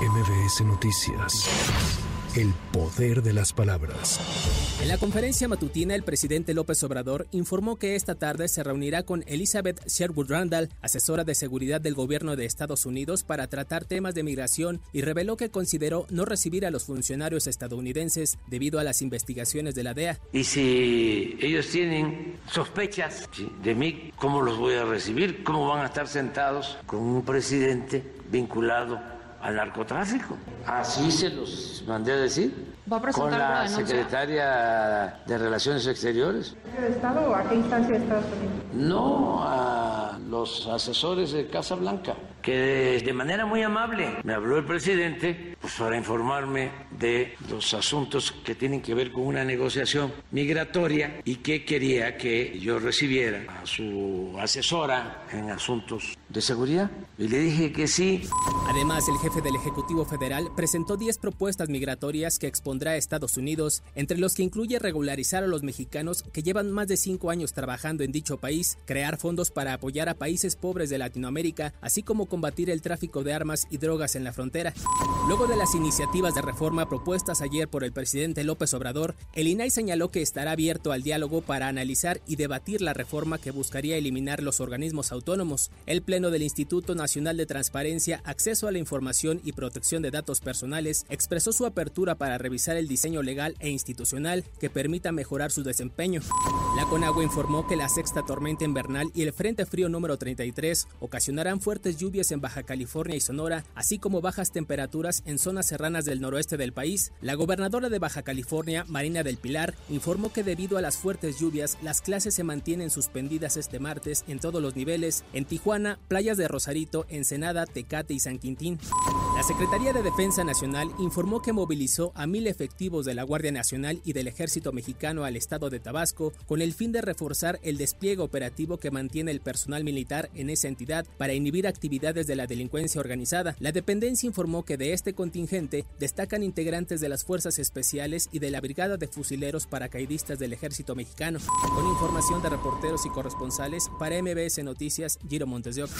MBS Noticias. El poder de las palabras. En la conferencia matutina, el presidente López Obrador informó que esta tarde se reunirá con Elizabeth Sherwood Randall, asesora de seguridad del gobierno de Estados Unidos, para tratar temas de migración y reveló que consideró no recibir a los funcionarios estadounidenses debido a las investigaciones de la DEA. Y si ellos tienen sospechas de mí, ¿cómo los voy a recibir? ¿Cómo van a estar sentados con un presidente vinculado al narcotráfico. Así se los mandé a decir. ¿Va a con la secretaria de Relaciones Exteriores. ¿De Estado o a qué instancia de Estados Unidos? No, a los asesores de Casa Blanca, que de manera muy amable me habló el presidente pues, para informarme de los asuntos que tienen que ver con una negociación migratoria y que quería que yo recibiera a su asesora en asuntos de seguridad. Y le dije que sí. Además, el jefe del Ejecutivo Federal presentó 10 propuestas migratorias que expondrá a Estados Unidos, entre los que incluye regularizar a los mexicanos que llevan más de 5 años trabajando en dicho país, crear fondos para apoyar a países pobres de Latinoamérica, así como combatir el tráfico de armas y drogas en la frontera. Luego de las iniciativas de reforma propuestas ayer por el presidente López Obrador, el INAI señaló que estará abierto al diálogo para analizar y debatir la reforma que buscaría eliminar los organismos autónomos. El Pleno del Instituto Nacional de Transparencia, Acceso a la Información y Protección de Datos Personales expresó su apertura para revisar el diseño legal e institucional que permita mejorar su desempeño. La Conagua informó que la sexta tormenta invernal y el Frente Frío número 33 ocasionarán fuertes lluvias en Baja California y Sonora, así como bajas temperaturas en zonas serranas del noroeste del país. La gobernadora de Baja California, Marina del Pilar, informó que debido a las fuertes lluvias, las clases se mantienen suspendidas este martes en todos los niveles, en Tijuana, playas de Rosarito, Ensenada, Tecate y San Quintín. La Secretaría de Defensa Nacional informó que movilizó a mil efectivos de la Guardia Nacional y del Ejército Mexicano al estado de Tabasco con el fin de reforzar el despliegue operativo que mantiene el personal militar en esa entidad para inhibir actividades de la delincuencia organizada. La dependencia informó que de este contingente destacan integrantes de las Fuerzas Especiales y de la Brigada de Fusileros Paracaidistas del Ejército Mexicano. Con información de reporteros y corresponsales para MBS Noticias, Giro Montes de Oca.